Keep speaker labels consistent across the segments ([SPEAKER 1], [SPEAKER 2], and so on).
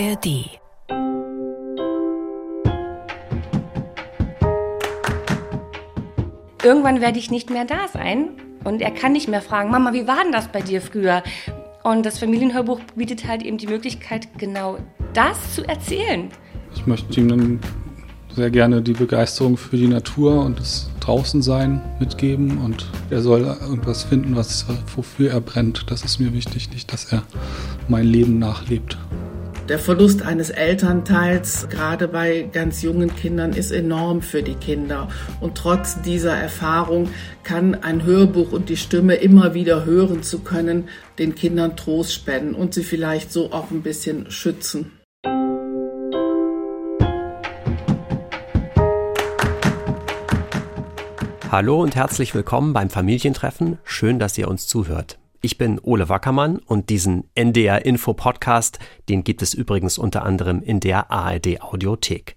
[SPEAKER 1] ARD
[SPEAKER 2] Irgendwann werde ich nicht mehr da sein und er kann nicht mehr fragen, Mama, wie war denn das bei dir früher? Und das Familienhörbuch bietet halt eben die Möglichkeit, genau das zu erzählen.
[SPEAKER 3] Ich möchte ihm dann sehr gerne die Begeisterung für die Natur und das Draußensein mitgeben und er soll irgendwas finden, was, wofür er brennt. Das ist mir wichtig, nicht, dass er mein Leben nachlebt.
[SPEAKER 4] Der Verlust eines Elternteils, gerade bei ganz jungen Kindern, ist enorm für die Kinder. Und trotz dieser Erfahrung kann ein Hörbuch und die Stimme immer wieder hören zu können, den Kindern Trost spenden und sie vielleicht so auch ein bisschen schützen.
[SPEAKER 5] Hallo und herzlich willkommen beim Familientreffen. Schön, dass ihr uns zuhört. Ich bin Ole Wackermann und diesen NDR Info Podcast, den gibt es übrigens unter anderem in der ARD Audiothek.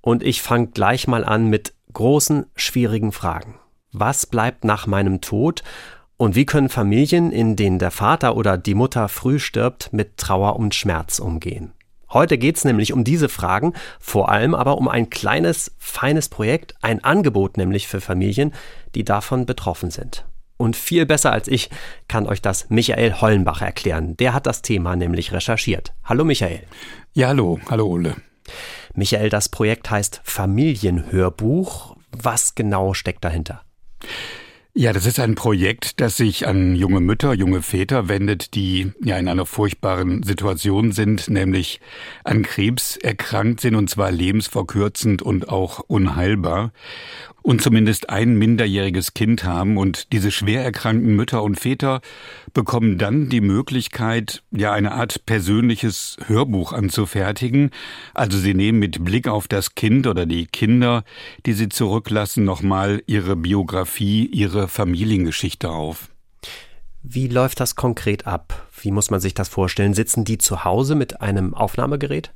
[SPEAKER 5] Und ich fange gleich mal an mit großen, schwierigen Fragen. Was bleibt nach meinem Tod? Und wie können Familien, in denen der Vater oder die Mutter früh stirbt, mit Trauer und Schmerz umgehen? Heute geht es nämlich um diese Fragen, vor allem aber um ein kleines, feines Projekt, ein Angebot nämlich für Familien, die davon betroffen sind. Und viel besser als ich kann euch das Michael Hollenbach erklären. Der hat das Thema nämlich recherchiert. Hallo Michael.
[SPEAKER 6] Ja, hallo. Hallo Ole.
[SPEAKER 5] Michael, das Projekt heißt Familienhörbuch. Was genau steckt dahinter?
[SPEAKER 6] Ja, das ist ein Projekt, das sich an junge Mütter, junge Väter wendet, die ja in einer furchtbaren Situation sind, nämlich an Krebs erkrankt sind und zwar lebensverkürzend und auch unheilbar und zumindest ein minderjähriges Kind haben und diese schwer erkrankten Mütter und Väter bekommen dann die Möglichkeit, ja eine Art persönliches Hörbuch anzufertigen. Also sie nehmen mit Blick auf das Kind oder die Kinder, die sie zurücklassen, nochmal ihre Biografie, ihre Familiengeschichte auf.
[SPEAKER 5] Wie läuft das konkret ab? Wie muss man sich das vorstellen? Sitzen die zu Hause mit einem Aufnahmegerät?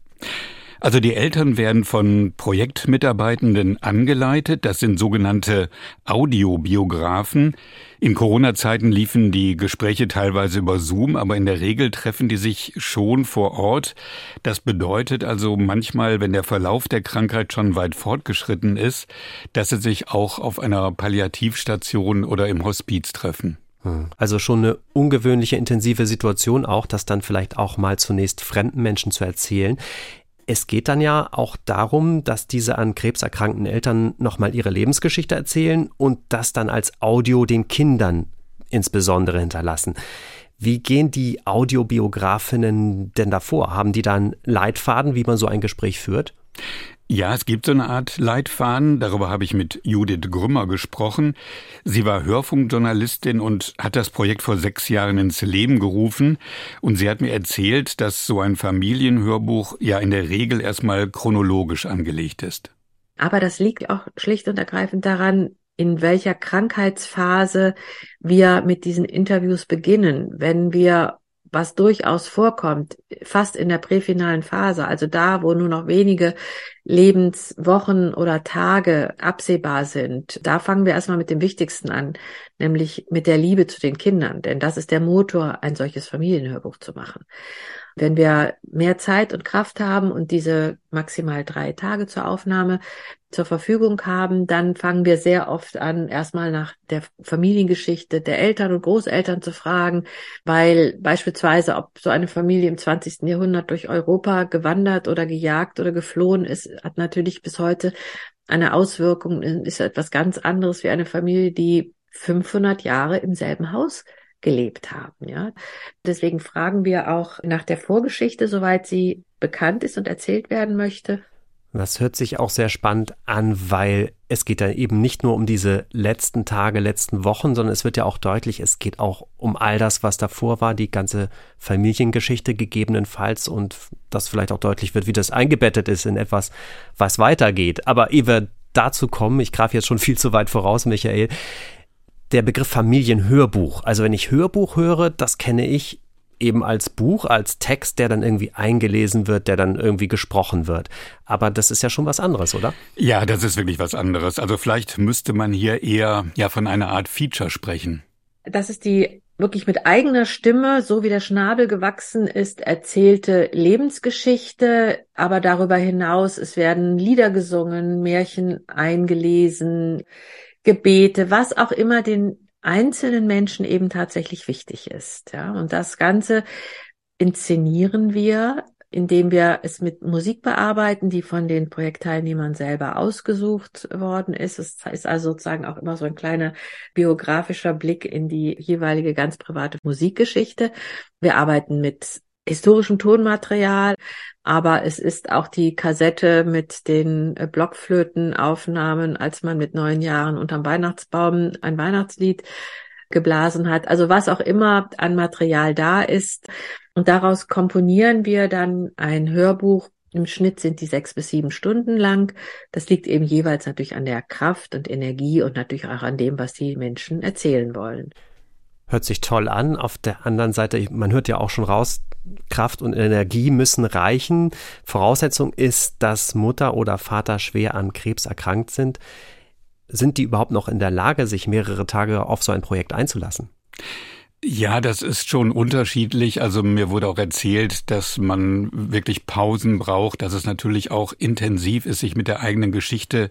[SPEAKER 6] Also die Eltern werden von Projektmitarbeitenden angeleitet. Das sind sogenannte Audiobiografen. In Corona-Zeiten liefen die Gespräche teilweise über Zoom, aber in der Regel treffen die sich schon vor Ort. Das bedeutet also manchmal, wenn der Verlauf der Krankheit schon weit fortgeschritten ist, dass sie sich auch auf einer Palliativstation oder im Hospiz treffen.
[SPEAKER 5] Hm. Also schon eine ungewöhnliche, intensive Situation auch, das dann vielleicht auch mal zunächst fremden Menschen zu erzählen. Es geht dann ja auch darum, dass diese an Krebs erkrankten Eltern nochmal ihre Lebensgeschichte erzählen und das dann als Audio den Kindern insbesondere hinterlassen. Wie gehen die Audiobiografinnen denn davor? Haben die dann Leitfaden, wie man so ein Gespräch führt?
[SPEAKER 6] Ja, es gibt so eine Art Leitfaden. Darüber habe ich mit Judith Grümmer gesprochen. Sie war Hörfunkjournalistin und hat das Projekt vor sechs Jahren ins Leben gerufen. Und sie hat mir erzählt, dass so ein Familienhörbuch ja in der Regel erstmal chronologisch angelegt ist.
[SPEAKER 7] Aber das liegt auch schlicht und ergreifend daran, in welcher Krankheitsphase wir mit diesen Interviews beginnen. Wenn wir was durchaus vorkommt, fast in der präfinalen Phase, also da, wo nur noch wenige Lebenswochen oder Tage absehbar sind, da fangen wir erstmal mit dem Wichtigsten an, nämlich mit der Liebe zu den Kindern, denn das ist der Motor, ein solches Familienhörbuch zu machen. Wenn wir mehr Zeit und Kraft haben und diese maximal drei Tage zur Aufnahme zur Verfügung haben, dann fangen wir sehr oft an, erstmal nach der Familiengeschichte der Eltern und Großeltern zu fragen, weil beispielsweise, ob so eine Familie im 20. Jahrhundert durch Europa gewandert oder gejagt oder geflohen ist, hat natürlich bis heute eine Auswirkung, ist etwas ganz anderes wie eine Familie, die 500 Jahre im selben Haus gelebt haben. Ja, deswegen fragen wir auch nach der Vorgeschichte, soweit sie bekannt ist und erzählt werden möchte.
[SPEAKER 5] Das hört sich auch sehr spannend an, weil es geht ja eben nicht nur um diese letzten Tage, letzten Wochen, sondern es wird ja auch deutlich, es geht auch um all das, was davor war, die ganze Familiengeschichte gegebenenfalls und das vielleicht auch deutlich wird, wie das eingebettet ist in etwas, was weitergeht. Aber ehe wir dazu kommen, ich greife jetzt schon viel zu weit voraus, Michael, der Begriff Familienhörbuch. Also wenn ich Hörbuch höre, das kenne ich eben als Buch, als Text, der dann irgendwie eingelesen wird, der dann irgendwie gesprochen wird. Aber das ist ja schon was anderes, oder?
[SPEAKER 6] Ja, das ist wirklich was anderes. Also vielleicht müsste man hier eher ja von einer Art Feature sprechen.
[SPEAKER 7] Das ist die wirklich mit eigener Stimme, so wie der Schnabel gewachsen ist, erzählte Lebensgeschichte. Aber darüber hinaus, es werden Lieder gesungen, Märchen eingelesen, Gebete, was auch immer den einzelnen Menschen eben tatsächlich wichtig ist. Ja, und das Ganze inszenieren wir indem wir es mit Musik bearbeiten, die von den Projektteilnehmern selber ausgesucht worden ist. Es ist also sozusagen auch immer so ein kleiner biografischer Blick in die jeweilige ganz private Musikgeschichte. Wir arbeiten mit historischem Tonmaterial, aber es ist auch die Kassette mit den Blockflötenaufnahmen, als man mit neun Jahren unterm Weihnachtsbaum ein Weihnachtslied geblasen hat. Also was auch immer an Material da ist. Und daraus komponieren wir dann ein Hörbuch. Im Schnitt sind die sechs bis sieben Stunden lang. Das liegt eben jeweils natürlich an der Kraft und Energie und natürlich auch an dem, was die Menschen erzählen wollen.
[SPEAKER 5] Hört sich toll an. Auf der anderen Seite, man hört ja auch schon raus, Kraft und Energie müssen reichen. Voraussetzung ist, dass Mutter oder Vater schwer an Krebs erkrankt sind. Sind die überhaupt noch in der Lage, sich mehrere Tage auf so ein Projekt einzulassen?
[SPEAKER 6] Ja, das ist schon unterschiedlich. Also mir wurde auch erzählt, dass man wirklich Pausen braucht, dass es natürlich auch intensiv ist, sich mit der eigenen Geschichte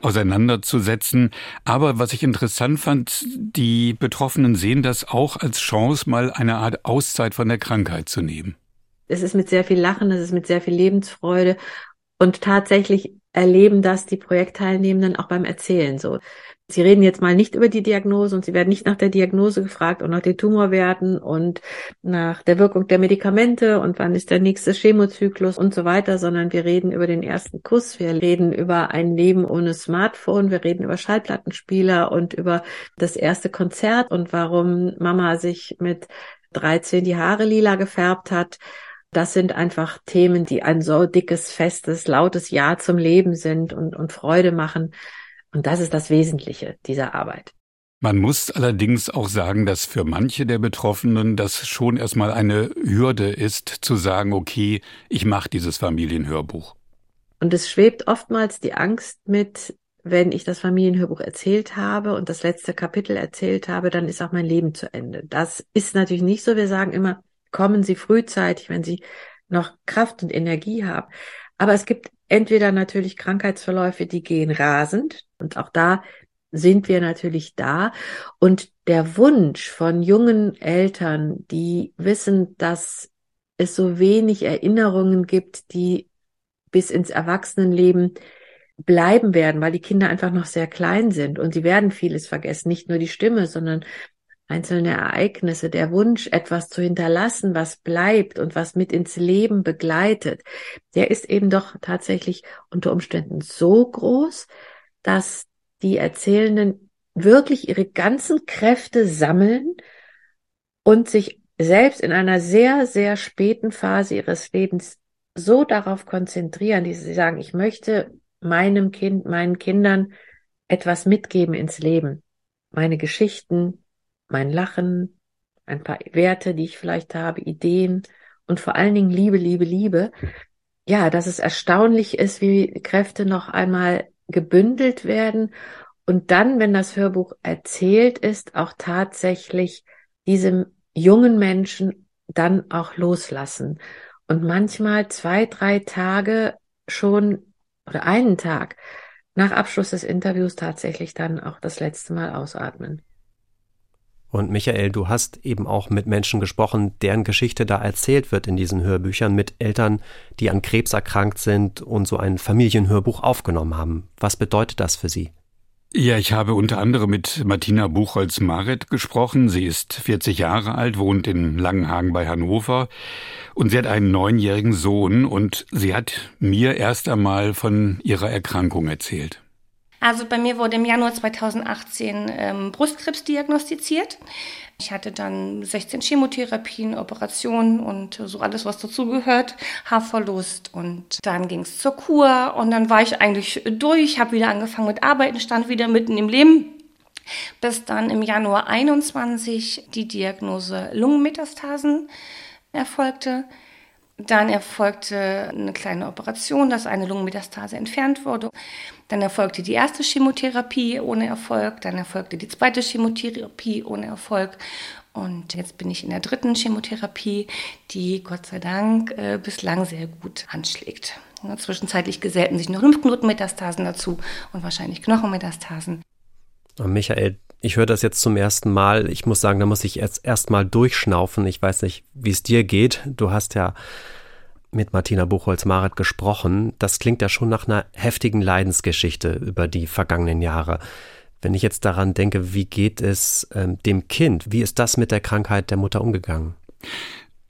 [SPEAKER 6] auseinanderzusetzen. Aber was ich interessant fand, die Betroffenen sehen das auch als Chance, mal eine Art Auszeit von der Krankheit zu nehmen.
[SPEAKER 7] Es ist mit sehr viel Lachen, es ist mit sehr viel Lebensfreude und tatsächlich erleben das die Projektteilnehmenden auch beim Erzählen so. Sie reden jetzt mal nicht über die Diagnose und Sie werden nicht nach der Diagnose gefragt und nach den Tumorwerten und nach der Wirkung der Medikamente und wann ist der nächste Chemozyklus und so weiter, sondern wir reden über den ersten Kuss, wir reden über ein Leben ohne Smartphone, wir reden über Schallplattenspieler und über das erste Konzert und warum Mama sich mit 13 die Haare lila gefärbt hat. Das sind einfach Themen, die ein so dickes, festes, lautes Ja zum Leben sind und, und Freude machen. Und das ist das Wesentliche dieser Arbeit.
[SPEAKER 6] Man muss allerdings auch sagen, dass für manche der Betroffenen das schon erstmal eine Hürde ist, zu sagen, okay, ich mache dieses Familienhörbuch.
[SPEAKER 7] Und es schwebt oftmals die Angst mit, wenn ich das Familienhörbuch erzählt habe und das letzte Kapitel erzählt habe, dann ist auch mein Leben zu Ende. Das ist natürlich nicht so. Wir sagen immer, kommen Sie frühzeitig, wenn Sie noch Kraft und Energie haben. Aber es gibt entweder natürlich Krankheitsverläufe, die gehen rasend. Und auch da sind wir natürlich da. Und der Wunsch von jungen Eltern, die wissen, dass es so wenig Erinnerungen gibt, die bis ins Erwachsenenleben bleiben werden, weil die Kinder einfach noch sehr klein sind und sie werden vieles vergessen, nicht nur die Stimme, sondern einzelne Ereignisse, der Wunsch, etwas zu hinterlassen, was bleibt und was mit ins Leben begleitet, der ist eben doch tatsächlich unter Umständen so groß, dass die Erzählenden wirklich ihre ganzen Kräfte sammeln und sich selbst in einer sehr, sehr späten Phase ihres Lebens so darauf konzentrieren, dass sie sagen, ich möchte meinem Kind, meinen Kindern etwas mitgeben ins Leben. Meine Geschichten, mein Lachen, ein paar Werte, die ich vielleicht habe, Ideen und vor allen Dingen Liebe, Liebe, Liebe. Ja, dass es erstaunlich ist, wie Kräfte noch einmal gebündelt werden und dann, wenn das Hörbuch erzählt ist, auch tatsächlich diesem jungen Menschen dann auch loslassen. Und manchmal zwei, drei Tage schon oder einen Tag nach Abschluss des Interviews tatsächlich dann auch das letzte Mal ausatmen.
[SPEAKER 5] Und Michael, du hast eben auch mit Menschen gesprochen, deren Geschichte da erzählt wird in diesen Hörbüchern, mit Eltern, die an Krebs erkrankt sind und so ein Familienhörbuch aufgenommen haben. Was bedeutet das für sie?
[SPEAKER 6] Ja, ich habe unter anderem mit Martina Buchholz-Maret gesprochen. Sie ist 40 Jahre alt, wohnt in Langenhagen bei Hannover und sie hat einen neunjährigen Sohn und sie hat mir erst einmal von ihrer Erkrankung erzählt.
[SPEAKER 2] Also bei mir wurde im Januar 2018 ähm, Brustkrebs diagnostiziert. Ich hatte dann 16 Chemotherapien, Operationen und so alles, was dazugehört, Haarverlust und dann ging es zur Kur und dann war ich eigentlich durch, habe wieder angefangen mit Arbeiten, stand wieder mitten im Leben, bis dann im Januar 21 die Diagnose Lungenmetastasen erfolgte Dann erfolgte eine kleine Operation, dass eine Lungenmetastase entfernt wurde. Dann erfolgte die erste Chemotherapie ohne Erfolg. Dann erfolgte die zweite Chemotherapie ohne Erfolg. Und jetzt bin ich in der dritten Chemotherapie, die Gott sei Dank äh, bislang sehr gut anschlägt. Ja, zwischenzeitlich gesellten sich noch Lymphknotenmetastasen dazu und wahrscheinlich Knochenmetastasen.
[SPEAKER 5] Michael, ich höre das jetzt zum ersten Mal. Ich muss sagen, da muss ich jetzt erstmal durchschnaufen. Ich weiß nicht, wie es dir geht. Du hast ja mit Martina Buchholz-Maret gesprochen. Das klingt ja schon nach einer heftigen Leidensgeschichte über die vergangenen Jahre. Wenn ich jetzt daran denke, wie geht es ähm, dem Kind? Wie ist das mit der Krankheit der Mutter umgegangen?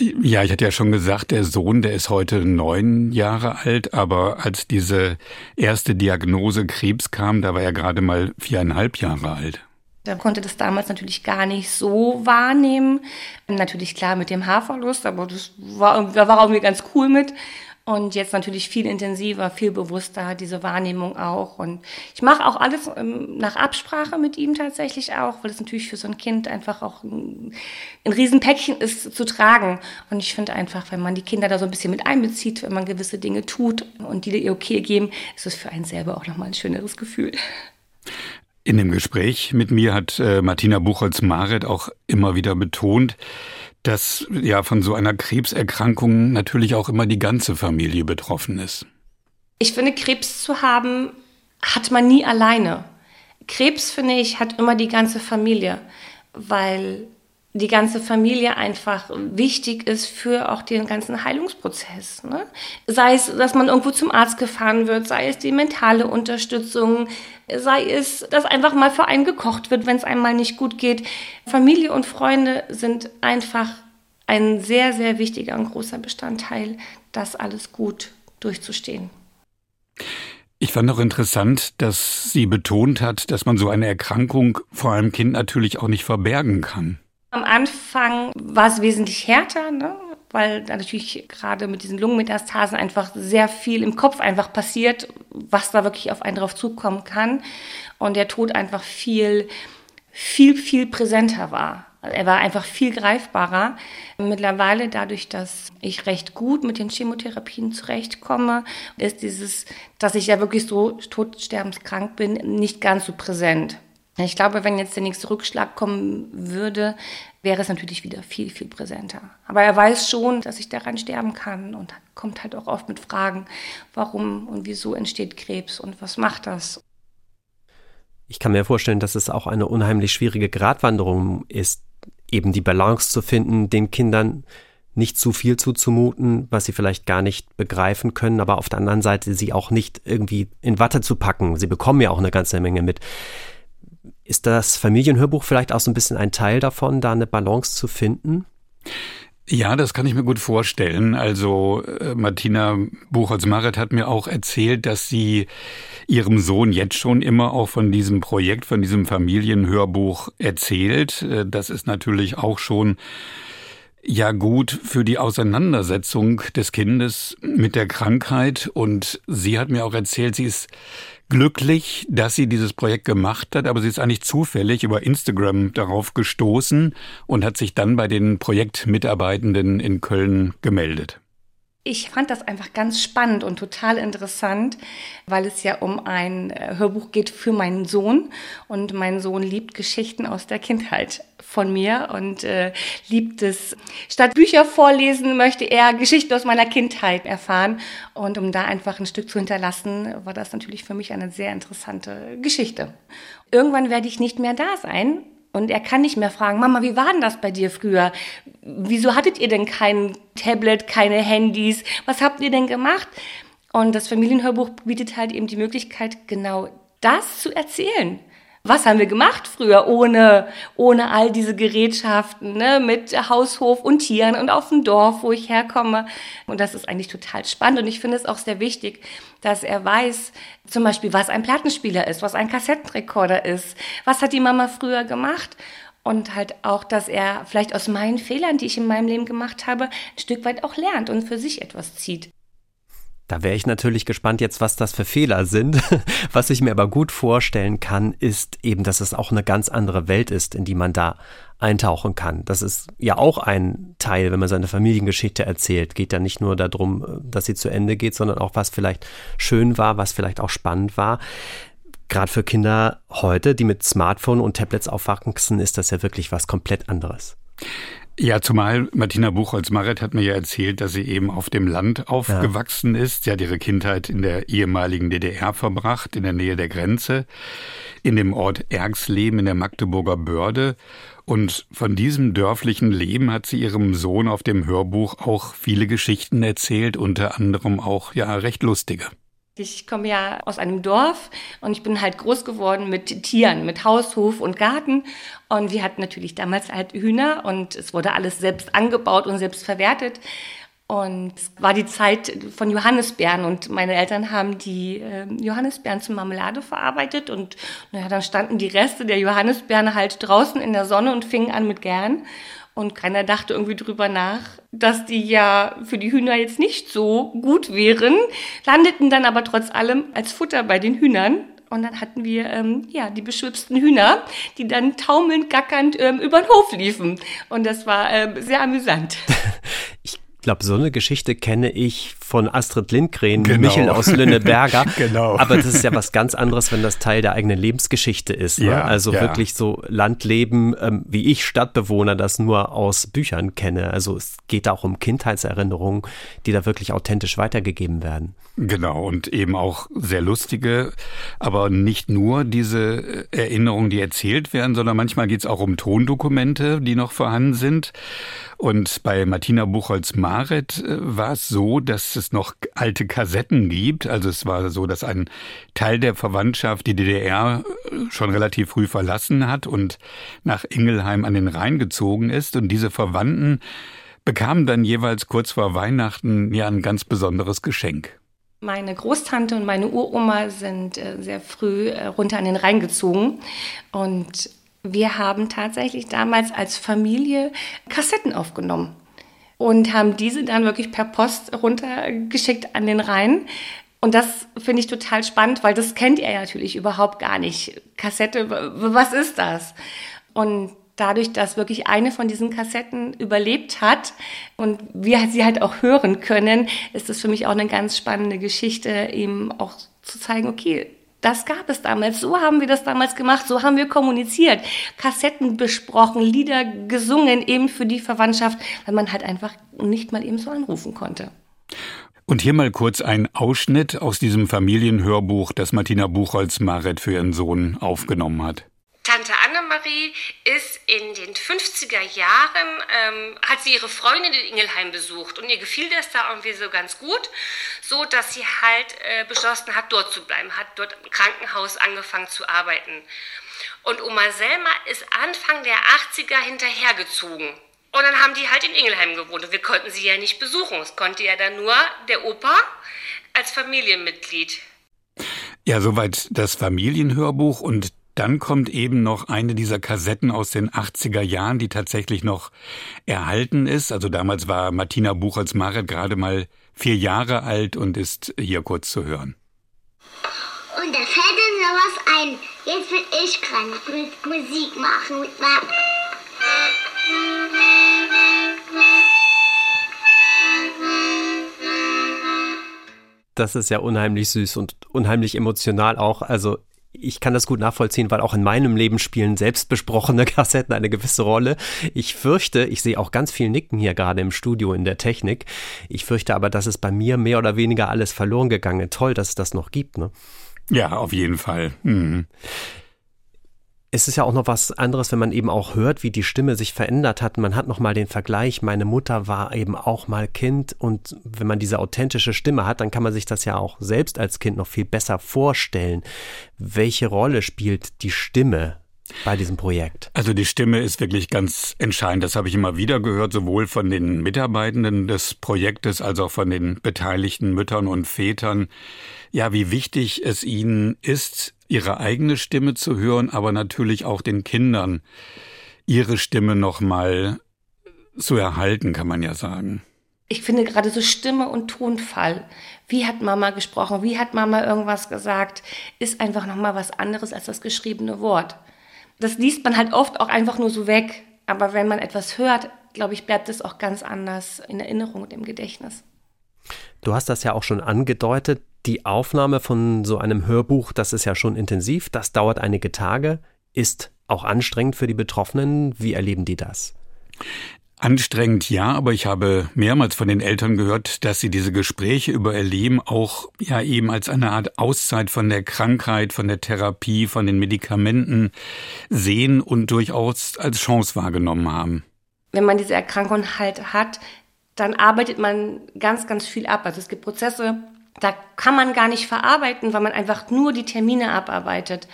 [SPEAKER 6] Ja, ich hatte ja schon gesagt, der Sohn, der ist heute neun Jahre alt, aber als diese erste Diagnose Krebs kam, da war er gerade mal viereinhalb Jahre alt.
[SPEAKER 2] Der konnte das damals natürlich gar nicht so wahrnehmen. Natürlich klar mit dem Haarverlust, aber das war, da war irgendwie ganz cool mit. Und jetzt natürlich viel intensiver, viel bewusster diese Wahrnehmung auch. Und ich mache auch alles ähm, nach Absprache mit ihm tatsächlich auch, weil es natürlich für so ein Kind einfach auch ein, ein Riesenpäckchen ist zu tragen. Und ich finde einfach, wenn man die Kinder da so ein bisschen mit einbezieht, wenn man gewisse Dinge tut und die ihr okay geben, ist es für einen selber auch nochmal ein schöneres Gefühl.
[SPEAKER 6] In dem Gespräch mit mir hat äh, Martina Buchholz-Maret auch immer wieder betont, dass ja von so einer Krebserkrankung natürlich auch immer die ganze Familie betroffen ist.
[SPEAKER 2] Ich finde, Krebs zu haben, hat man nie alleine. Krebs, finde ich, hat immer die ganze Familie, weil die ganze Familie einfach wichtig ist für auch den ganzen Heilungsprozess. Ne? Sei es, dass man irgendwo zum Arzt gefahren wird, sei es die mentale Unterstützung, sei es, dass einfach mal für einen gekocht wird, wenn es einmal nicht gut geht. Familie und Freunde sind einfach ein sehr, sehr wichtiger und großer Bestandteil, das alles gut durchzustehen.
[SPEAKER 6] Ich fand auch interessant, dass sie betont hat, dass man so eine Erkrankung vor einem Kind natürlich auch nicht verbergen kann.
[SPEAKER 2] Am Anfang war es wesentlich härter, ne? Weil natürlich gerade mit diesen Lungenmetastasen einfach sehr viel im Kopf einfach passiert, was da wirklich auf einen drauf zukommen kann. Und der Tod einfach viel, viel, viel präsenter war. Er war einfach viel greifbarer. Mittlerweile, dadurch, dass ich recht gut mit den Chemotherapien zurechtkomme, ist dieses, dass ich ja wirklich so todsterbenskrank bin, nicht ganz so präsent. Ich glaube, wenn jetzt der nächste Rückschlag kommen würde, wäre es natürlich wieder viel, viel präsenter. Aber er weiß schon, dass ich daran sterben kann und kommt halt auch oft mit Fragen, warum und wieso entsteht Krebs und was macht das.
[SPEAKER 5] Ich kann mir vorstellen, dass es auch eine unheimlich schwierige Gratwanderung ist, eben die Balance zu finden, den Kindern nicht zu viel zuzumuten, was sie vielleicht gar nicht begreifen können, aber auf der anderen Seite sie auch nicht irgendwie in Watte zu packen. Sie bekommen ja auch eine ganze Menge mit. Ist das Familienhörbuch vielleicht auch so ein bisschen ein Teil davon, da eine Balance zu finden?
[SPEAKER 6] Ja, das kann ich mir gut vorstellen. Also äh, Martina Buchholz-Maret hat mir auch erzählt, dass sie ihrem Sohn jetzt schon immer auch von diesem Projekt, von diesem Familienhörbuch erzählt. Äh, das ist natürlich auch schon ja gut für die Auseinandersetzung des Kindes mit der Krankheit. Und sie hat mir auch erzählt, sie ist glücklich, dass sie dieses Projekt gemacht hat, aber sie ist eigentlich zufällig über Instagram darauf gestoßen und hat sich dann bei den Projektmitarbeitenden in Köln gemeldet.
[SPEAKER 2] Ich fand das einfach ganz spannend und total interessant, weil es ja um ein äh, Hörbuch geht für meinen Sohn. Und mein Sohn liebt Geschichten aus der Kindheit von mir und äh, liebt es. Statt Bücher vorlesen, möchte er Geschichten aus meiner Kindheit erfahren. Und um da einfach ein Stück zu hinterlassen, war das natürlich für mich eine sehr interessante Geschichte. Irgendwann werde ich nicht mehr da sein und er kann nicht mehr fragen, Mama, wie war denn das bei dir früher? Wieso hattet ihr denn kein Tablet, keine Handys? Was habt ihr denn gemacht? Und das Familienhörbuch bietet halt eben die Möglichkeit, genau das zu erzählen was haben wir gemacht früher ohne, ohne all diese Gerätschaften, ne, mit Haushof und Tieren und auf dem Dorf, wo ich herkomme. Und das ist eigentlich total spannend. Und ich finde es auch sehr wichtig, dass er weiß, zum Beispiel, was ein Plattenspieler ist, was ein Kassettenrekorder ist, was hat die Mama früher gemacht. Und halt auch, dass er vielleicht aus meinen Fehlern, die ich in meinem Leben gemacht habe, ein Stück weit auch lernt und für sich etwas zieht.
[SPEAKER 5] Da wäre ich natürlich gespannt jetzt, was das für Fehler sind. Was ich mir aber gut vorstellen kann, ist eben, dass es auch eine ganz andere Welt ist, in die man da eintauchen kann. Das ist ja auch ein Teil, wenn man seine Familiengeschichte erzählt. Geht ja nicht nur darum, dass sie zu Ende geht, sondern auch, was vielleicht schön war, was vielleicht auch spannend war. Gerade für Kinder heute, die mit Smartphone und Tablets aufwachsen, ist das ja wirklich was komplett anderes.
[SPEAKER 6] Ja, zumal Martina Buchholz-Maret hat mir ja erzählt, dass sie eben auf dem Land aufgewachsen ja. ist. Sie hat ihre Kindheit in der ehemaligen DDR verbracht, in der Nähe der Grenze, in dem Ort Ergsleben in der Magdeburger Börde. Und von diesem dörflichen Leben hat sie ihrem Sohn auf dem Hörbuch auch viele Geschichten erzählt, unter anderem auch ja recht lustige.
[SPEAKER 2] Ich komme ja aus einem Dorf und ich bin halt groß geworden mit Tieren, mit Haus, Hof und Garten. Und wir hatten natürlich damals halt Hühner und es wurde alles selbst angebaut und selbst verwertet. Und es war die Zeit von Johannisbeeren und meine Eltern haben die äh, Johannisbeeren zur Marmelade verarbeitet und naja, dann standen die Reste der Johannisbeeren halt draußen in der Sonne und fingen an mit Gären. Und keiner dachte irgendwie drüber nach, dass die ja für die Hühner jetzt nicht so gut wären, landeten dann aber trotz allem als Futter bei den Hühnern. Und dann hatten wir ähm, ja die beschwipsten Hühner, die dann taumelnd, gackernd ähm, über den Hof liefen. Und das war äh, sehr amüsant.
[SPEAKER 5] Ich glaube, so eine Geschichte kenne ich von Astrid Lindgren, genau. Michel aus Lünneberger. genau. Aber das ist ja was ganz anderes, wenn das Teil der eigenen Lebensgeschichte ist. Ne? Ja, also ja. wirklich so Landleben, ähm, wie ich Stadtbewohner das nur aus Büchern kenne. Also es geht auch um Kindheitserinnerungen, die da wirklich authentisch weitergegeben werden.
[SPEAKER 6] Genau, und eben auch sehr lustige, aber nicht nur diese Erinnerungen, die erzählt werden, sondern manchmal geht es auch um Tondokumente, die noch vorhanden sind. Und bei Martina Buchholz-Maret äh, war es so, dass es noch alte Kassetten gibt. Also es war so, dass ein Teil der Verwandtschaft die DDR äh, schon relativ früh verlassen hat und nach Ingelheim an den Rhein gezogen ist. Und diese Verwandten bekamen dann jeweils kurz vor Weihnachten ja ein ganz besonderes Geschenk.
[SPEAKER 2] Meine Großtante und meine Uroma sind äh, sehr früh runter an den Rhein gezogen und wir haben tatsächlich damals als Familie Kassetten aufgenommen und haben diese dann wirklich per Post runtergeschickt an den Rhein. Und das finde ich total spannend, weil das kennt er natürlich überhaupt gar nicht. Kassette, was ist das? Und dadurch, dass wirklich eine von diesen Kassetten überlebt hat und wir sie halt auch hören können, ist das für mich auch eine ganz spannende Geschichte, ihm auch zu zeigen, okay, das gab es damals. So haben wir das damals gemacht. So haben wir kommuniziert. Kassetten besprochen, Lieder gesungen, eben für die Verwandtschaft, weil man halt einfach nicht mal eben so anrufen konnte.
[SPEAKER 6] Und hier mal kurz ein Ausschnitt aus diesem Familienhörbuch, das Martina Buchholz-Maret für ihren Sohn aufgenommen hat.
[SPEAKER 2] Tante Annemarie ist in den 50er Jahren, ähm, hat sie ihre Freundin in Ingelheim besucht und ihr gefiel das da irgendwie so ganz gut, so dass sie halt äh, beschlossen hat, dort zu bleiben, hat dort im Krankenhaus angefangen zu arbeiten. Und Oma Selma ist Anfang der 80er hinterhergezogen. Und dann haben die halt in Ingelheim gewohnt und wir konnten sie ja nicht besuchen. Es konnte ja dann nur der Opa als Familienmitglied.
[SPEAKER 6] Ja, soweit das Familienhörbuch und dann kommt eben noch eine dieser Kassetten aus den 80er Jahren, die tatsächlich noch erhalten ist. Also damals war Martina Buchholz Maret gerade mal vier Jahre alt und ist hier kurz zu hören.
[SPEAKER 1] Und da fällt mir was ein. Jetzt will ich dran mit Musik machen. Mit
[SPEAKER 5] das ist ja unheimlich süß und unheimlich emotional auch. Also ich kann das gut nachvollziehen, weil auch in meinem Leben spielen selbstbesprochene Kassetten eine gewisse Rolle. Ich fürchte, ich sehe auch ganz viel Nicken hier gerade im Studio in der Technik. Ich fürchte aber, dass es bei mir mehr oder weniger alles verloren gegangen. Toll, dass es das noch gibt, ne?
[SPEAKER 6] Ja, auf jeden Fall. Mhm
[SPEAKER 5] es ist ja auch noch was anderes, wenn man eben auch hört, wie die Stimme sich verändert hat. Man hat noch mal den Vergleich, meine Mutter war eben auch mal Kind und wenn man diese authentische Stimme hat, dann kann man sich das ja auch selbst als Kind noch viel besser vorstellen. Welche Rolle spielt die Stimme bei diesem Projekt?
[SPEAKER 6] Also die Stimme ist wirklich ganz entscheidend. Das habe ich immer wieder gehört, sowohl von den Mitarbeitenden des Projektes als auch von den beteiligten Müttern und Vätern. Ja, wie wichtig es ihnen ist, ihre eigene Stimme zu hören, aber natürlich auch den Kindern ihre Stimme nochmal zu erhalten, kann man ja sagen.
[SPEAKER 2] ich finde gerade so Stimme und Tonfall. Wie hat Mama gesprochen? Wie hat Mama irgendwas gesagt? Ist einfach nochmal was anderes als das geschriebene Wort. Das liest man halt oft auch einfach nur so weg. Aber wenn man etwas hört, glaube ich, bleibt es auch ganz anders in Erinnerung und im Gedächtnis.
[SPEAKER 5] Du hast das ja auch schon angedeutet. Die Aufnahme von so einem Hörbuch, das ist ja schon intensiv. Das dauert einige Tage, ist auch anstrengend für die Betroffenen. Wie erleben die das?
[SPEAKER 6] Anstrengend ja, aber ich habe mehrmals von den Eltern gehört, dass sie diese Gespräche über ihr Leben auch ja eben als eine Art Auszeit von der Krankheit, von der Therapie, von den Medikamenten sehen und durchaus als Chance wahrgenommen haben.
[SPEAKER 2] Wenn man diese Erkrankung halt hat, dann arbeitet man ganz, ganz viel ab. Also es gibt Prozesse, da kann man gar nicht verarbeiten, weil man einfach nur die Termine abarbeitet.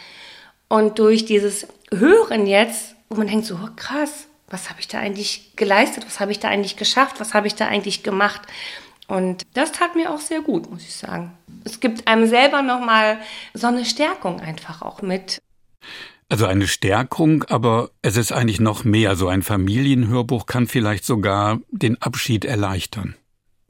[SPEAKER 2] Und durch dieses Hören jetzt, wo man denkt so, oh, krass, was habe ich da eigentlich geleistet, was habe ich da eigentlich geschafft, was habe ich da eigentlich gemacht. Und das tat mir auch sehr gut, muss ich sagen. Es gibt einem selber nochmal so eine Stärkung einfach auch mit.
[SPEAKER 6] Also eine Stärkung, aber es ist eigentlich noch mehr. So ein Familienhörbuch kann vielleicht sogar den Abschied erleichtern.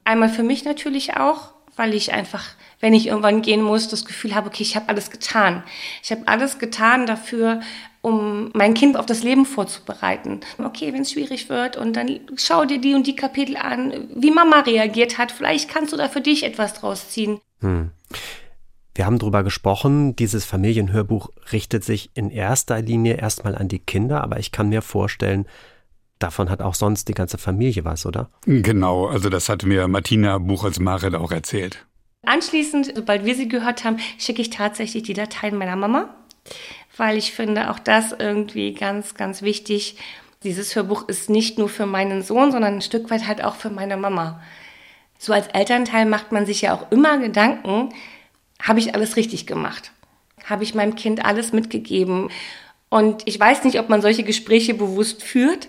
[SPEAKER 2] Einmal für mich natürlich auch, weil ich einfach, wenn ich irgendwann gehen muss, das Gefühl habe, okay, ich habe alles getan. Ich habe alles getan dafür, um mein Kind auf das Leben vorzubereiten. Okay, wenn es schwierig wird und dann schau dir die und die Kapitel an, wie Mama reagiert hat. Vielleicht kannst du da für dich etwas draus ziehen. Hm.
[SPEAKER 5] Wir haben darüber gesprochen, dieses Familienhörbuch richtet sich in erster Linie erstmal an die Kinder, aber ich kann mir vorstellen, davon hat auch sonst die ganze Familie was, oder?
[SPEAKER 6] Genau, also das hat mir Martina Buchholz-Maret auch erzählt.
[SPEAKER 2] Anschließend, sobald wir sie gehört haben, schicke ich tatsächlich die Dateien meiner Mama weil ich finde auch das irgendwie ganz, ganz wichtig. Dieses Hörbuch ist nicht nur für meinen Sohn, sondern ein Stück weit halt auch für meine Mama. So als Elternteil macht man sich ja auch immer Gedanken, habe ich alles richtig gemacht? Habe ich meinem Kind alles mitgegeben? Und ich weiß nicht, ob man solche Gespräche bewusst führt,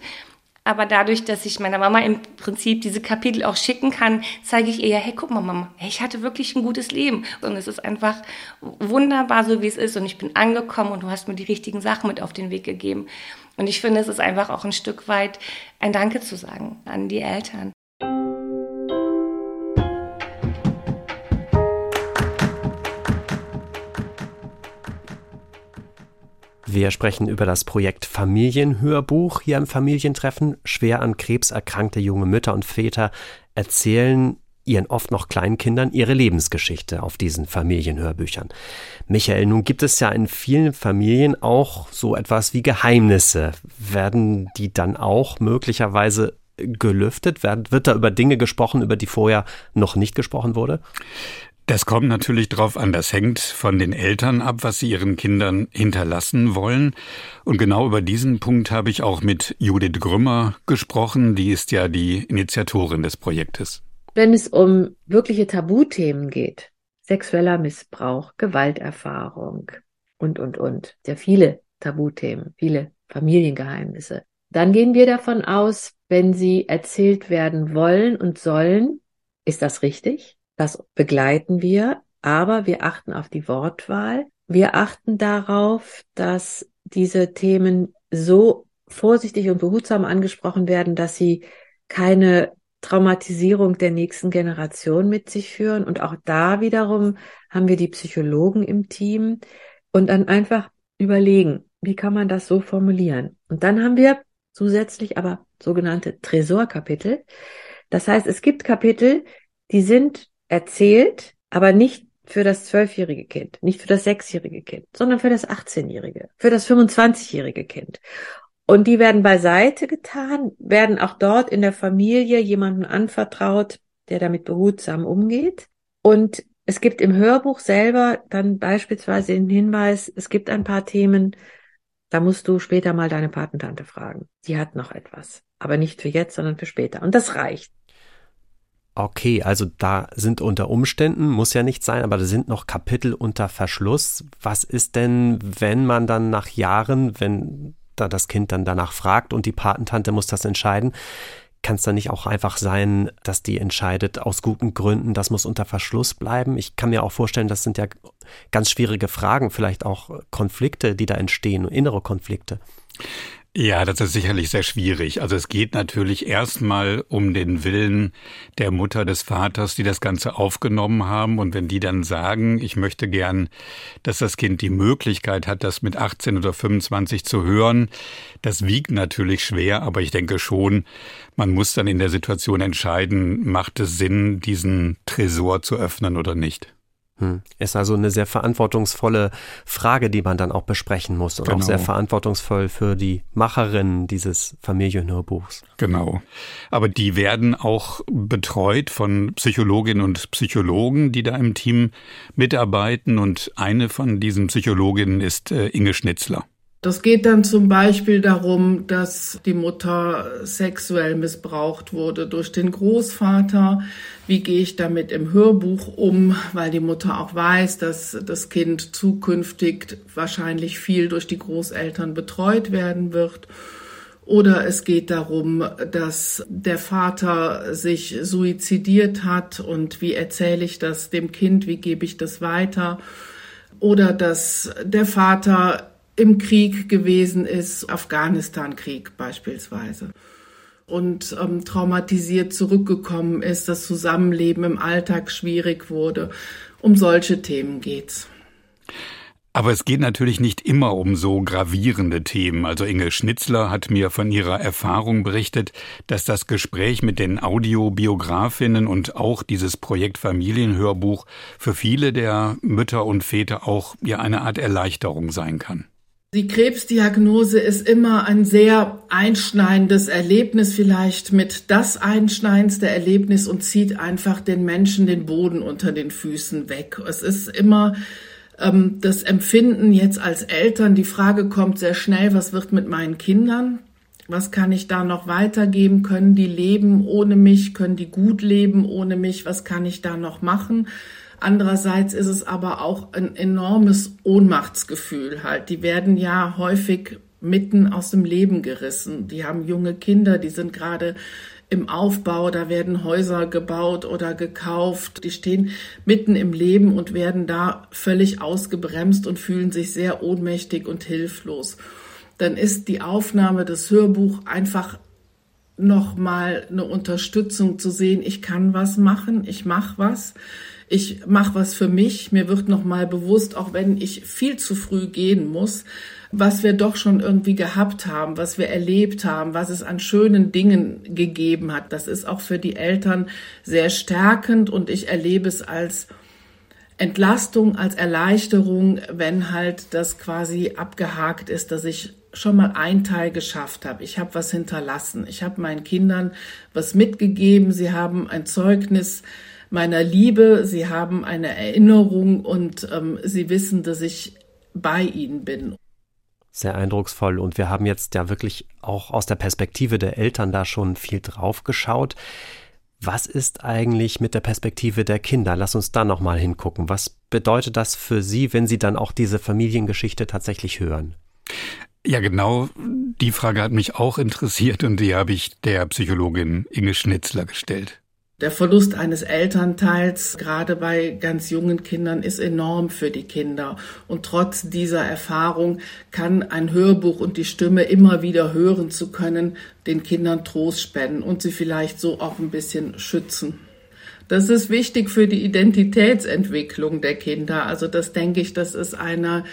[SPEAKER 2] aber dadurch, dass ich meiner Mama im Prinzip diese Kapitel auch schicken kann, zeige ich ihr ja, hey, guck mal, Mama, ich hatte wirklich ein gutes Leben. Und es ist einfach wunderbar, so wie es ist. Und ich bin angekommen und du hast mir die richtigen Sachen mit auf den Weg gegeben. Und ich finde, es ist einfach auch ein Stück weit ein Danke zu sagen an die Eltern.
[SPEAKER 5] Wir sprechen über das Projekt Familienhörbuch hier im Familientreffen. Schwer an Krebs erkrankte junge Mütter und Väter erzählen ihren oft noch kleinen Kindern ihre Lebensgeschichte auf diesen Familienhörbüchern. Michael, nun gibt es ja in vielen Familien auch so etwas wie Geheimnisse. Werden die dann auch möglicherweise gelüftet? Wird da über Dinge gesprochen, über die vorher noch nicht gesprochen wurde?
[SPEAKER 6] Das kommt natürlich drauf an. Das hängt von den Eltern ab, was sie ihren Kindern hinterlassen wollen. Und genau über diesen Punkt habe ich auch mit Judith Grümmer gesprochen. Die ist ja die Initiatorin des Projektes.
[SPEAKER 7] Wenn es um wirkliche Tabuthemen geht, sexueller Missbrauch, Gewalterfahrung und, und, und, sehr viele Tabuthemen, viele Familiengeheimnisse, dann gehen wir davon aus, wenn sie erzählt werden wollen und sollen, ist das richtig? Das begleiten wir, aber wir achten auf die Wortwahl. Wir achten darauf, dass diese Themen so vorsichtig und behutsam angesprochen werden, dass sie keine Traumatisierung der nächsten Generation mit sich führen. Und auch da wiederum haben wir die Psychologen im Team und dann einfach überlegen, wie kann man das so formulieren. Und dann haben wir zusätzlich aber sogenannte Tresorkapitel. Das heißt, es gibt Kapitel, die sind erzählt, aber nicht für das zwölfjährige Kind, nicht für das sechsjährige Kind, sondern für das 18-jährige, für das 25-jährige Kind. Und die werden beiseite getan, werden auch dort in der Familie jemanden anvertraut, der damit behutsam umgeht. Und es gibt im Hörbuch selber dann beispielsweise den Hinweis, es gibt ein paar Themen, da musst du später mal deine Patentante fragen. Die hat noch etwas. Aber nicht für jetzt, sondern für später. Und das reicht.
[SPEAKER 5] Okay, also da sind unter Umständen, muss ja nicht sein, aber da sind noch Kapitel unter Verschluss. Was ist denn, wenn man dann nach Jahren, wenn da das Kind dann danach fragt und die Patentante muss das entscheiden, kann es dann nicht auch einfach sein, dass die entscheidet aus guten Gründen, das muss unter Verschluss bleiben? Ich kann mir auch vorstellen, das sind ja ganz schwierige Fragen, vielleicht auch Konflikte, die da entstehen, innere Konflikte.
[SPEAKER 6] Ja, das ist sicherlich sehr schwierig. Also es geht natürlich erstmal um den Willen der Mutter, des Vaters, die das Ganze aufgenommen haben. Und wenn die dann sagen, ich möchte gern, dass das Kind die Möglichkeit hat, das mit 18 oder 25 zu hören, das wiegt natürlich schwer. Aber ich denke schon, man muss dann in der Situation entscheiden, macht es Sinn, diesen Tresor zu öffnen oder nicht.
[SPEAKER 5] Hm. Ist also eine sehr verantwortungsvolle Frage, die man dann auch besprechen muss und genau. auch sehr verantwortungsvoll für die Macherinnen dieses Familienhörbuchs.
[SPEAKER 6] Genau. Aber die werden auch betreut von Psychologinnen und Psychologen, die da im Team mitarbeiten und eine von diesen Psychologinnen ist äh, Inge Schnitzler.
[SPEAKER 4] Das geht dann zum Beispiel darum, dass die Mutter sexuell missbraucht wurde durch den Großvater. Wie gehe ich damit im Hörbuch um, weil die Mutter auch weiß, dass das Kind zukünftig wahrscheinlich viel durch die Großeltern betreut werden wird. Oder es geht darum, dass der Vater sich suizidiert hat und wie erzähle ich das dem Kind, wie gebe ich das weiter. Oder dass der Vater im Krieg gewesen ist, Afghanistan-Krieg beispielsweise, und ähm, traumatisiert zurückgekommen ist, das Zusammenleben im Alltag schwierig wurde. Um solche Themen geht's.
[SPEAKER 6] Aber es geht natürlich nicht immer um so gravierende Themen. Also Inge Schnitzler hat mir von ihrer Erfahrung berichtet, dass das Gespräch mit den Audiobiografinnen und auch dieses Projekt Familienhörbuch für viele der Mütter und Väter auch ja eine Art Erleichterung sein kann.
[SPEAKER 4] Die Krebsdiagnose ist immer ein sehr einschneidendes Erlebnis, vielleicht mit das einschneidendste Erlebnis und zieht einfach den Menschen den Boden unter den Füßen weg. Es ist immer ähm, das Empfinden jetzt als Eltern. Die Frage kommt sehr schnell, was wird mit meinen Kindern? Was kann ich da noch weitergeben? Können die leben ohne mich? Können die gut leben ohne mich? Was kann ich da noch machen? Andererseits ist es aber auch ein enormes Ohnmachtsgefühl halt. Die werden ja häufig mitten aus dem Leben gerissen. Die haben junge Kinder, die sind gerade im Aufbau, da werden Häuser gebaut oder gekauft, die stehen mitten im Leben und werden da völlig ausgebremst und fühlen sich sehr ohnmächtig und hilflos. Dann ist die Aufnahme des Hörbuch einfach nochmal eine Unterstützung zu sehen, ich kann was machen, ich mache was ich mache was für mich. Mir wird nochmal bewusst, auch wenn ich viel zu früh gehen muss, was wir doch schon irgendwie gehabt haben, was wir erlebt haben, was es an schönen Dingen gegeben hat. Das ist auch für die Eltern sehr stärkend und ich erlebe es als Entlastung, als Erleichterung, wenn halt das quasi abgehakt ist, dass ich schon mal ein Teil geschafft habe. Ich habe was hinterlassen. Ich habe meinen Kindern was mitgegeben. Sie haben ein Zeugnis meiner Liebe, sie haben eine Erinnerung und ähm, sie wissen, dass ich bei ihnen bin.
[SPEAKER 5] Sehr eindrucksvoll. Und wir haben jetzt ja wirklich auch aus der Perspektive der Eltern da schon viel drauf geschaut. Was ist eigentlich mit der Perspektive der Kinder? Lass uns da nochmal hingucken. Was bedeutet das für Sie, wenn Sie dann auch diese Familiengeschichte tatsächlich hören?
[SPEAKER 6] Ja, genau. Die Frage hat mich auch interessiert und die habe ich der Psychologin Inge Schnitzler gestellt.
[SPEAKER 4] Der Verlust eines Elternteils, gerade bei ganz jungen Kindern, ist enorm für die Kinder. Und trotz dieser Erfahrung kann ein Hörbuch und die Stimme immer wieder hören zu können, den Kindern Trost spenden und sie vielleicht so auch ein bisschen schützen. Das ist wichtig für die Identitätsentwicklung der Kinder. Also das denke ich, das ist einer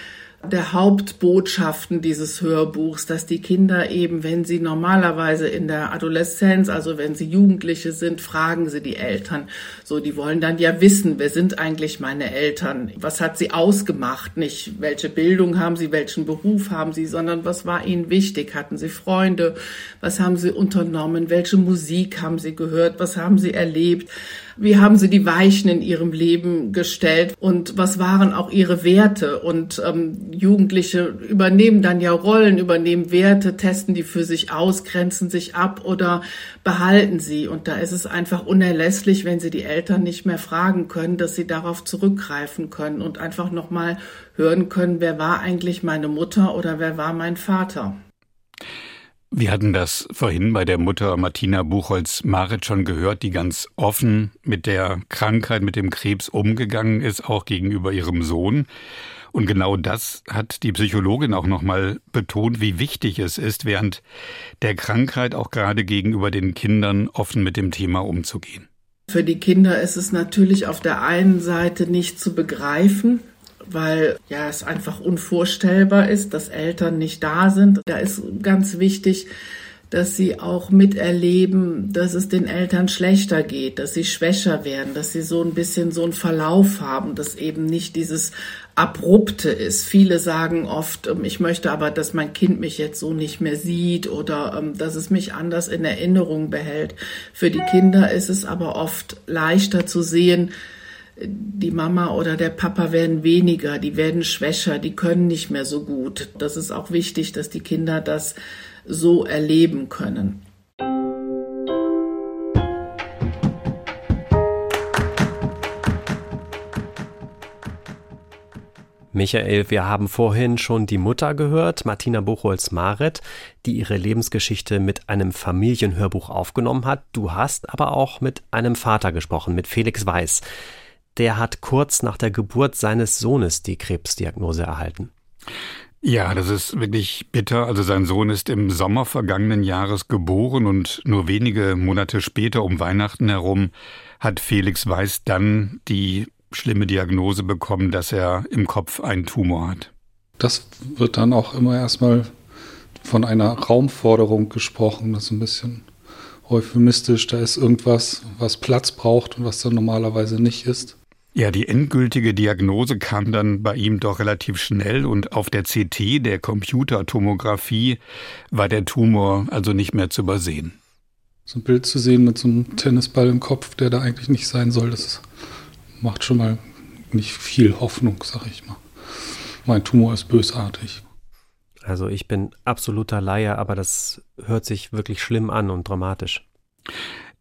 [SPEAKER 4] der Hauptbotschaften dieses Hörbuchs, dass die Kinder eben, wenn sie normalerweise in der Adoleszenz, also wenn sie Jugendliche sind, fragen sie die Eltern. So, die wollen dann ja wissen, wer sind eigentlich meine Eltern? Was hat sie ausgemacht? Nicht, welche Bildung haben sie, welchen Beruf haben sie, sondern was war ihnen wichtig? Hatten sie Freunde? Was haben sie unternommen? Welche Musik haben sie gehört? Was haben sie erlebt? Wie haben sie die Weichen in ihrem Leben gestellt und was waren auch ihre Werte? Und ähm, Jugendliche übernehmen dann ja Rollen, übernehmen Werte, testen die für sich aus, grenzen sich ab oder behalten sie. Und da ist es einfach unerlässlich, wenn sie die Eltern nicht mehr fragen können, dass sie darauf zurückgreifen können und einfach nochmal hören können, wer war eigentlich meine Mutter oder wer war mein Vater.
[SPEAKER 6] Wir hatten das vorhin bei der Mutter Martina Buchholz-Marit schon gehört, die ganz offen mit der Krankheit, mit dem Krebs umgegangen ist, auch gegenüber ihrem Sohn. Und genau das hat die Psychologin auch nochmal betont, wie wichtig es ist, während der Krankheit auch gerade gegenüber den Kindern offen mit dem Thema umzugehen.
[SPEAKER 4] Für die Kinder ist es natürlich auf der einen Seite nicht zu begreifen, weil ja es einfach unvorstellbar ist, dass Eltern nicht da sind. Da ist ganz wichtig, dass sie auch miterleben, dass es den Eltern schlechter geht, dass sie schwächer werden, dass sie so ein bisschen so einen Verlauf haben, dass eben nicht dieses abrupte ist. Viele sagen oft, ähm, ich möchte aber, dass mein Kind mich jetzt so nicht mehr sieht oder ähm, dass es mich anders in Erinnerung behält. Für die Kinder ist es aber oft leichter zu sehen, die Mama oder der Papa werden weniger, die werden schwächer, die können nicht mehr so gut. Das ist auch wichtig, dass die Kinder das so erleben können.
[SPEAKER 5] Michael, wir haben vorhin schon die Mutter gehört, Martina Buchholz-Maret, die ihre Lebensgeschichte mit einem Familienhörbuch aufgenommen hat. Du hast aber auch mit einem Vater gesprochen, mit Felix Weiß. Der hat kurz nach der Geburt seines Sohnes die Krebsdiagnose erhalten.
[SPEAKER 6] Ja, das ist wirklich bitter. Also sein Sohn ist im Sommer vergangenen Jahres geboren und nur wenige Monate später um Weihnachten herum hat Felix Weiß dann die schlimme Diagnose bekommen, dass er im Kopf einen Tumor hat.
[SPEAKER 3] Das wird dann auch immer erstmal von einer Raumforderung gesprochen. Das ist ein bisschen euphemistisch. Da ist irgendwas, was Platz braucht und was dann normalerweise nicht ist.
[SPEAKER 6] Ja, die endgültige Diagnose kam dann bei ihm doch relativ schnell und auf der CT, der Computertomographie, war der Tumor also nicht mehr zu übersehen.
[SPEAKER 3] So ein Bild zu sehen mit so einem Tennisball im Kopf, der da eigentlich nicht sein soll, das macht schon mal nicht viel Hoffnung, sag ich mal. Mein Tumor ist bösartig.
[SPEAKER 5] Also ich bin absoluter Laie, aber das hört sich wirklich schlimm an und dramatisch.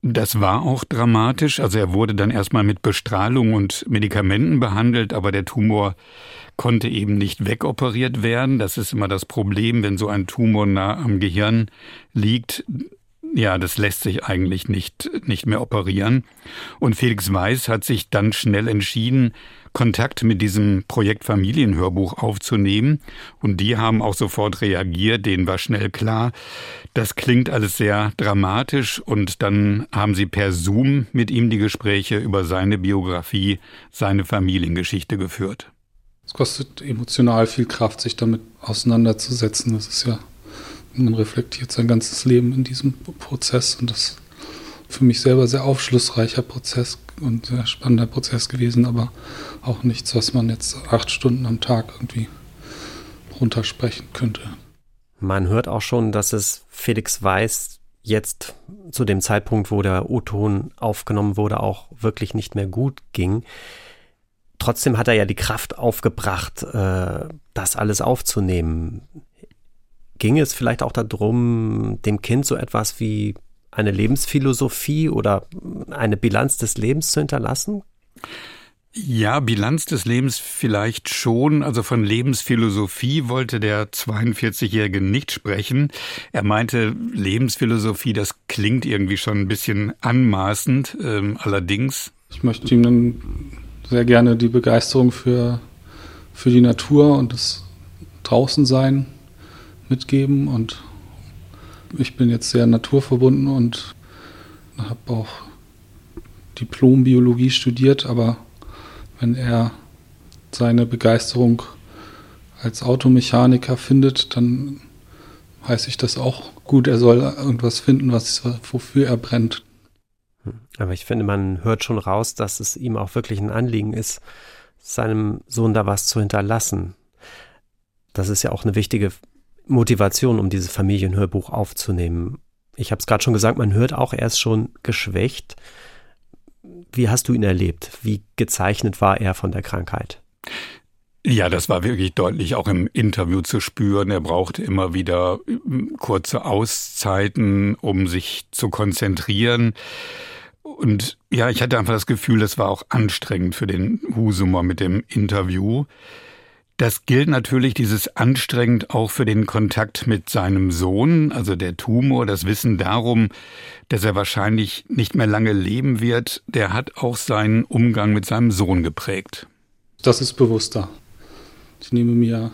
[SPEAKER 6] Das war auch dramatisch. Also er wurde dann erstmal mit Bestrahlung und Medikamenten behandelt, aber der Tumor konnte eben nicht wegoperiert werden. Das ist immer das Problem, wenn so ein Tumor nah am Gehirn liegt. Ja, das lässt sich eigentlich nicht, nicht mehr operieren. Und Felix Weiß hat sich dann schnell entschieden, Kontakt mit diesem Projekt Familienhörbuch aufzunehmen. Und die haben auch sofort reagiert. Denen war schnell klar, das klingt alles sehr dramatisch. Und dann haben sie per Zoom mit ihm die Gespräche über seine Biografie, seine Familiengeschichte geführt.
[SPEAKER 3] Es kostet emotional viel Kraft, sich damit auseinanderzusetzen. Das ist ja, man reflektiert sein ganzes Leben in diesem Prozess und das für mich selber sehr aufschlussreicher Prozess und sehr spannender Prozess gewesen, aber auch nichts, was man jetzt acht Stunden am Tag irgendwie runtersprechen könnte.
[SPEAKER 5] Man hört auch schon, dass es Felix Weiß jetzt zu dem Zeitpunkt, wo der O-Ton aufgenommen wurde, auch wirklich nicht mehr gut ging. Trotzdem hat er ja die Kraft aufgebracht, äh, das alles aufzunehmen. Ging es vielleicht auch darum, dem Kind so etwas wie eine Lebensphilosophie oder eine Bilanz des Lebens zu hinterlassen?
[SPEAKER 6] Ja, Bilanz des Lebens vielleicht schon. Also von Lebensphilosophie wollte der 42-Jährige nicht sprechen. Er meinte, Lebensphilosophie, das klingt irgendwie schon ein bisschen anmaßend. Ähm, allerdings.
[SPEAKER 3] Ich möchte ihm dann sehr gerne die Begeisterung für, für die Natur und das Draußensein mitgeben und ich bin jetzt sehr naturverbunden und habe auch Diplom-Biologie studiert, aber wenn er seine Begeisterung als Automechaniker findet, dann heiße ich das auch gut. Er soll irgendwas finden, was, wofür er brennt.
[SPEAKER 5] Aber ich finde, man hört schon raus, dass es ihm auch wirklich ein Anliegen ist, seinem Sohn da was zu hinterlassen. Das ist ja auch eine wichtige Motivation, um dieses Familienhörbuch aufzunehmen? Ich habe es gerade schon gesagt, man hört auch, er ist schon geschwächt. Wie hast du ihn erlebt? Wie gezeichnet war er von der Krankheit?
[SPEAKER 6] Ja, das war wirklich deutlich auch im Interview zu spüren. Er brauchte immer wieder hm, kurze Auszeiten, um sich zu konzentrieren. Und ja, ich hatte einfach das Gefühl, das war auch anstrengend für den Husumer mit dem Interview. Das gilt natürlich dieses anstrengend auch für den Kontakt mit seinem Sohn, also der Tumor, das Wissen darum, dass er wahrscheinlich nicht mehr lange leben wird, der hat auch seinen Umgang mit seinem Sohn geprägt.
[SPEAKER 3] Das ist bewusster. ich nehme mir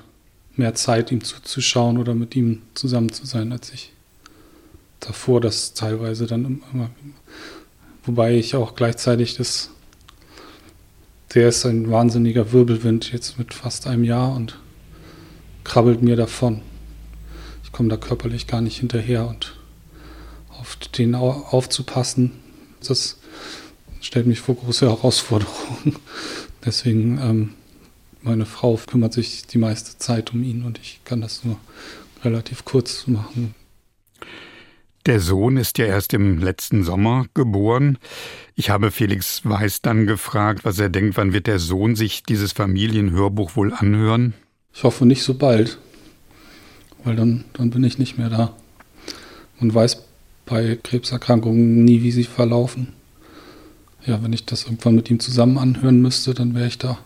[SPEAKER 3] mehr Zeit, ihm zuzuschauen oder mit ihm zusammen zu sein, als ich davor das teilweise dann immer. Wobei ich auch gleichzeitig das. Der ist ein wahnsinniger Wirbelwind jetzt mit fast einem Jahr und krabbelt mir davon. Ich komme da körperlich gar nicht hinterher und auf den aufzupassen, das stellt mich vor große Herausforderungen. Deswegen, ähm, meine Frau kümmert sich die meiste Zeit um ihn und ich kann das nur relativ kurz machen.
[SPEAKER 6] Der Sohn ist ja erst im letzten Sommer geboren. Ich habe Felix Weiß dann gefragt, was er denkt, wann wird der Sohn sich dieses Familienhörbuch wohl anhören?
[SPEAKER 3] Ich hoffe nicht so bald, weil dann, dann bin ich nicht mehr da. Man weiß bei Krebserkrankungen nie, wie sie verlaufen. Ja, wenn ich das irgendwann mit ihm zusammen anhören müsste, dann wäre ich da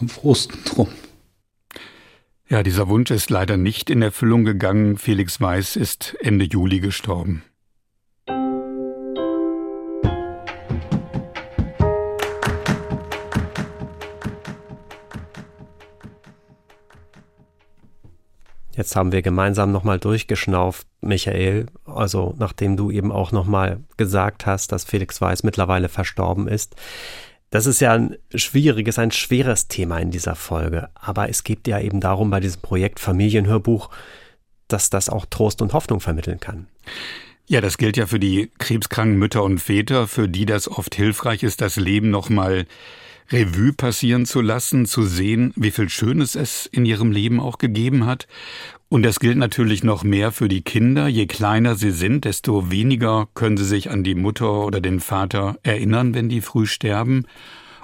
[SPEAKER 3] am frohsten drum.
[SPEAKER 6] Ja, dieser Wunsch ist leider nicht in Erfüllung gegangen. Felix Weiß ist Ende Juli gestorben.
[SPEAKER 5] Jetzt haben wir gemeinsam nochmal durchgeschnauft, Michael, also nachdem du eben auch nochmal gesagt hast, dass Felix Weiß mittlerweile verstorben ist. Das ist ja ein schwieriges, ein schweres Thema in dieser Folge. Aber es geht ja eben darum, bei diesem Projekt Familienhörbuch, dass das auch Trost und Hoffnung vermitteln kann.
[SPEAKER 6] Ja, das gilt ja für die krebskranken Mütter und Väter, für die das oft hilfreich ist, das Leben nochmal Revue passieren zu lassen, zu sehen, wie viel Schönes es in ihrem Leben auch gegeben hat. Und das gilt natürlich noch mehr für die Kinder. Je kleiner sie sind, desto weniger können sie sich an die Mutter oder den Vater erinnern, wenn die früh sterben.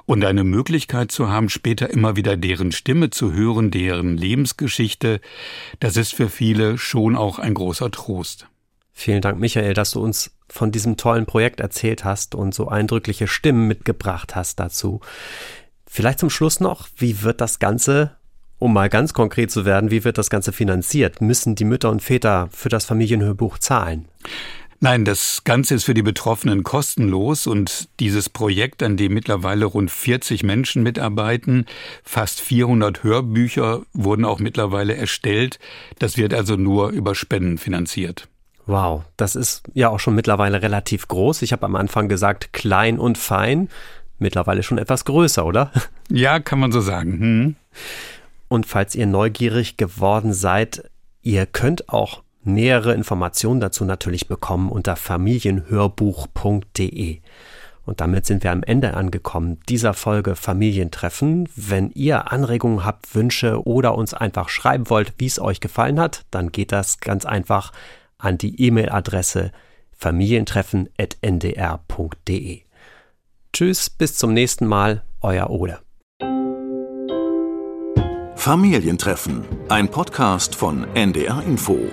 [SPEAKER 6] Und eine Möglichkeit zu haben, später immer wieder deren Stimme zu hören, deren Lebensgeschichte, das ist für viele schon auch ein großer Trost.
[SPEAKER 5] Vielen Dank, Michael, dass du uns von diesem tollen Projekt erzählt hast und so eindrückliche Stimmen mitgebracht hast dazu. Vielleicht zum Schluss noch, wie wird das Ganze, um mal ganz konkret zu werden, wie wird das Ganze finanziert? Müssen die Mütter und Väter für das Familienhörbuch zahlen?
[SPEAKER 6] Nein, das Ganze ist für die Betroffenen kostenlos und dieses Projekt, an dem mittlerweile rund 40 Menschen mitarbeiten, fast 400 Hörbücher wurden auch mittlerweile erstellt, das wird also nur über Spenden finanziert.
[SPEAKER 5] Wow, das ist ja auch schon mittlerweile relativ groß. Ich habe am Anfang gesagt klein und fein. Mittlerweile schon etwas größer, oder?
[SPEAKER 6] Ja, kann man so sagen. Hm.
[SPEAKER 5] Und falls ihr neugierig geworden seid, ihr könnt auch nähere Informationen dazu natürlich bekommen unter familienhörbuch.de. Und damit sind wir am Ende angekommen dieser Folge Familientreffen. Wenn ihr Anregungen habt, Wünsche oder uns einfach schreiben wollt, wie es euch gefallen hat, dann geht das ganz einfach an die E-Mail-Adresse familientreffen.ndr.de. Tschüss, bis zum nächsten Mal, euer Ole.
[SPEAKER 8] Familientreffen, ein Podcast von NDR Info.